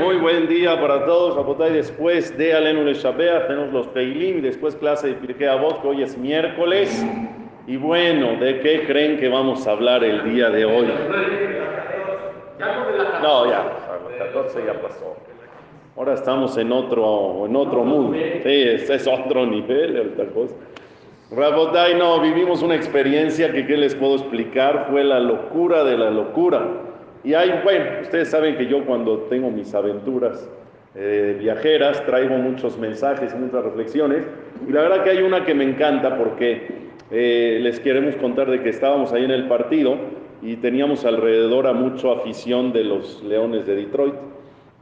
Muy buen día para todos, Rapotay. Después de Alenu Le Shabea, tenemos los Teilim después clase de Pirkei Avot, que hoy es miércoles. Y bueno, ¿de qué creen que vamos a hablar el día de hoy? No, ya, la 14 ya pasó. Ahora estamos en otro, en otro mundo. Sí, es, otro nivel, otra cosa. Rabotay, no, vivimos una experiencia que, ¿qué les puedo explicar? Fue la locura de la locura. Y hay, bueno, ustedes saben que yo cuando tengo mis aventuras eh, viajeras traigo muchos mensajes, muchas reflexiones. Y la verdad que hay una que me encanta porque eh, les queremos contar de que estábamos ahí en el partido y teníamos alrededor a mucha afición de los Leones de Detroit.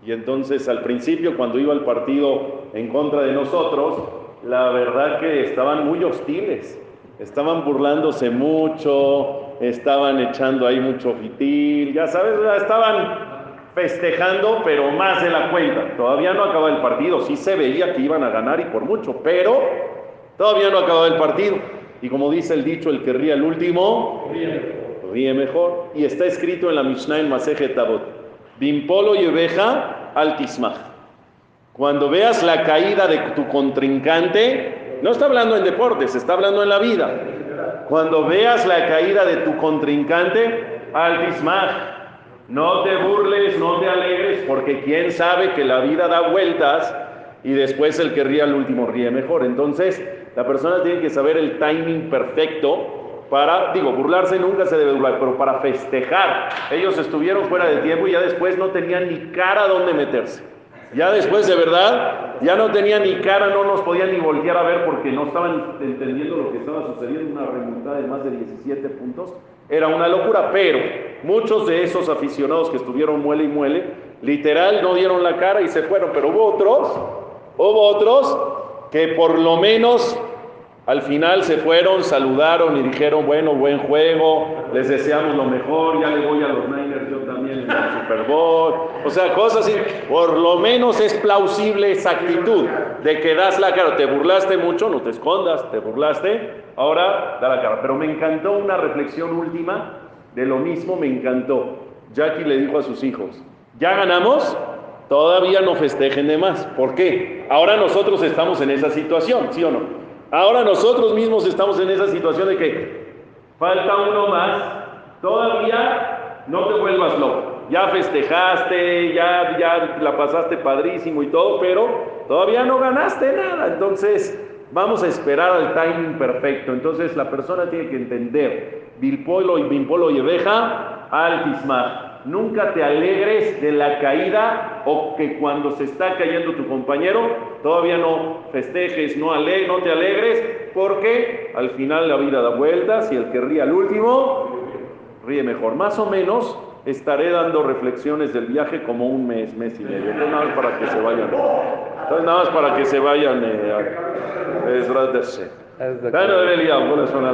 Y entonces al principio cuando iba el partido en contra de nosotros, la verdad que estaban muy hostiles, estaban burlándose mucho, estaban echando ahí mucho fitil, ya sabes, estaban festejando, pero más de la cuenta. Todavía no acababa el partido, sí se veía que iban a ganar y por mucho, pero todavía no acababa el partido. Y como dice el dicho, el que ríe al último, ríe mejor. Y está escrito en la Mishnah en Maseje Tabot, Bimpolo y oveja al tismaj. Cuando veas la caída de tu contrincante, no está hablando en deportes, está hablando en la vida. Cuando veas la caída de tu contrincante, al. No te burles, no te alegres, porque quién sabe que la vida da vueltas y después el que ríe al último ríe mejor. Entonces, la persona tiene que saber el timing perfecto para, digo, burlarse nunca se debe burlar, pero para festejar. Ellos estuvieron fuera de tiempo y ya después no tenían ni cara donde meterse. Ya después de verdad, ya no tenían ni cara, no nos podían ni voltear a ver porque no estaban entendiendo lo que estaba sucediendo, una remontada de más de 17 puntos. Era una locura, pero muchos de esos aficionados que estuvieron muele y muele, literal no dieron la cara y se fueron, pero hubo otros, hubo otros que por lo menos al final se fueron, saludaron y dijeron, bueno, buen juego, les deseamos lo mejor, ya le voy a los Niners yo también en el Super Bowl. O sea, cosas así. Por lo menos es plausible esa actitud de que das la cara. Te burlaste mucho, no te escondas, te burlaste, ahora da la cara. Pero me encantó una reflexión última de lo mismo, me encantó. Jackie le dijo a sus hijos, ¿ya ganamos? Todavía no festejen de más. ¿Por qué? Ahora nosotros estamos en esa situación, ¿sí o no? Ahora nosotros mismos estamos en esa situación de que falta uno más, todavía no te vuelvas loco. Ya festejaste, ya, ya la pasaste padrísimo y todo, pero todavía no ganaste nada. Entonces, vamos a esperar al timing perfecto. Entonces, la persona tiene que entender, Bilpolo y Bimpolo y Oveja, altismar. Nunca te alegres de la caída o que cuando se está cayendo tu compañero, todavía no festejes, no, ale no te alegres, porque al final la vida da vueltas y el que ríe al último, ríe mejor. Más o menos estaré dando reflexiones del viaje como un mes, mes y medio. Entonces nada más para que se vayan. Entonces nada más para que se vayan. Eh, a,